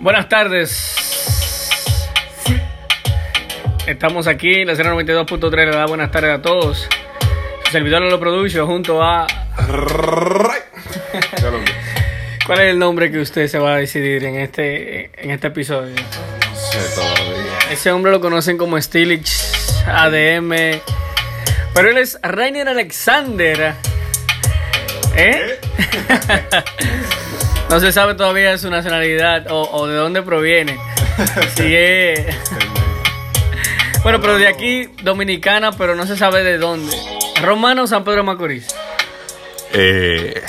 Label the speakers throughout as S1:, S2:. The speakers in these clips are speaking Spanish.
S1: Buenas tardes. Estamos aquí, la 092.3 le da buenas tardes a todos. Su servidor lo produce junto a... ¿Cuál es el nombre que usted se va a decidir en este, en este episodio?
S2: No sé todavía.
S1: Ese hombre lo conocen como Stilich, ADM. Pero él es Rainer Alexander. ¿Eh? no se sabe todavía su nacionalidad o, o de dónde proviene. Si es. Bueno, pero de aquí, dominicana, pero no se sabe de dónde. Romano o San Pedro Macorís.
S2: Eh,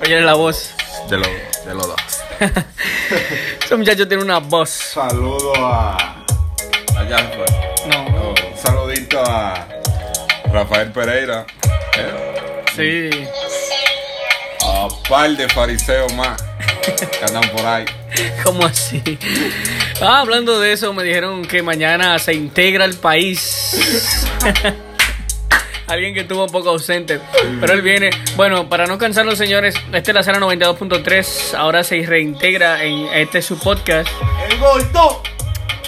S1: Oye la voz.
S2: de, los de los dos.
S1: Ese muchacho tiene una voz.
S2: Saludo a. Fue.
S1: No.
S2: No, un saludito a Rafael Pereira. eh,
S1: Sí.
S2: A par de fariseos más que andan por ahí.
S1: ¿Cómo así? Ah, hablando de eso, me dijeron que mañana se integra el país. Alguien que estuvo un poco ausente, pero él viene. Bueno, para no cansar los señores, este es la sala 92.3. Ahora se reintegra en este su podcast.
S2: ¡El gordo!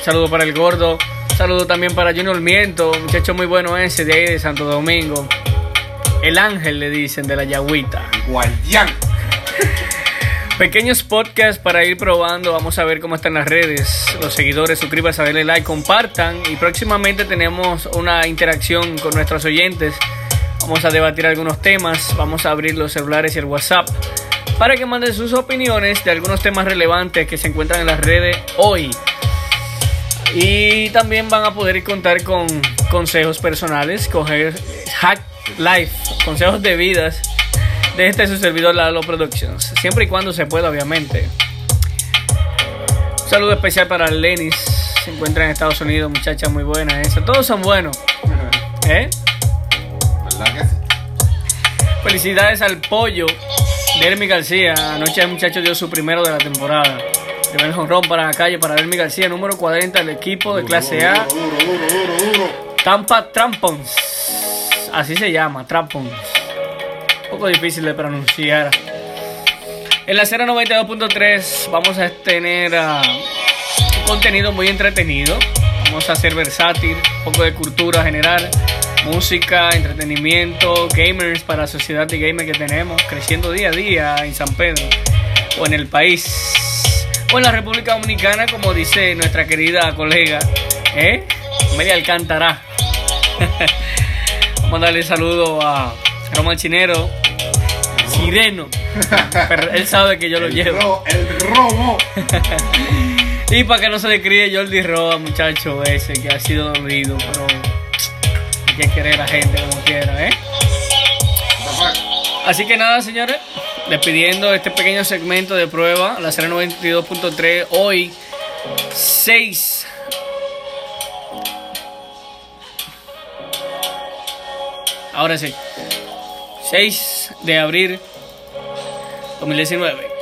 S1: Saludo para el gordo. Saludo también para Junior Miento, muchacho muy bueno ese de ahí de Santo Domingo. El ángel le dicen de la Yagüita.
S2: Guardián.
S1: Pequeños podcasts para ir probando, vamos a ver cómo están las redes, los seguidores, suscríbanse, denle like, compartan y próximamente tenemos una interacción con nuestros oyentes. Vamos a debatir algunos temas, vamos a abrir los celulares y el WhatsApp para que manden sus opiniones de algunos temas relevantes que se encuentran en las redes hoy. Y también van a poder contar con consejos personales, coger hack life, consejos de vidas de este su servidor Lalo Productions. Siempre y cuando se pueda, obviamente. Un saludo especial para Lenis. Se encuentra en Estados Unidos, muchacha muy buena esa. Todos son buenos. ¿Eh?
S2: ¿Verdad que sí?
S1: Felicidades al pollo de Hermi García. Anoche el muchacho dio su primero de la temporada. Primer jonrón para la calle para Hermi García, número 40 del equipo de clase A. Tampa Trampons. Así se llama, Trampons. Un poco difícil de pronunciar. En la 092.3 vamos a tener ah, un contenido muy entretenido. Vamos a ser versátil, un poco de cultura general, música, entretenimiento, gamers para la sociedad de gamers que tenemos, creciendo día a día en San Pedro o en el país o en la República Dominicana, como dice nuestra querida colega, ¿eh? Media Alcántara. Vamos a darle saludo a Román Chinero, Sireno. Pero él sabe que yo lo
S2: El
S1: llevo.
S2: ro- El robo.
S1: Y para que no se le críe Jordi Roa, muchacho ese que ha sido dolido, pero hay que querer a la gente como quiera, ¿eh? Así que nada, señores, despidiendo este pequeño segmento de prueba, la 092.3, hoy 6. Ahora sí, 6 de abril 2019.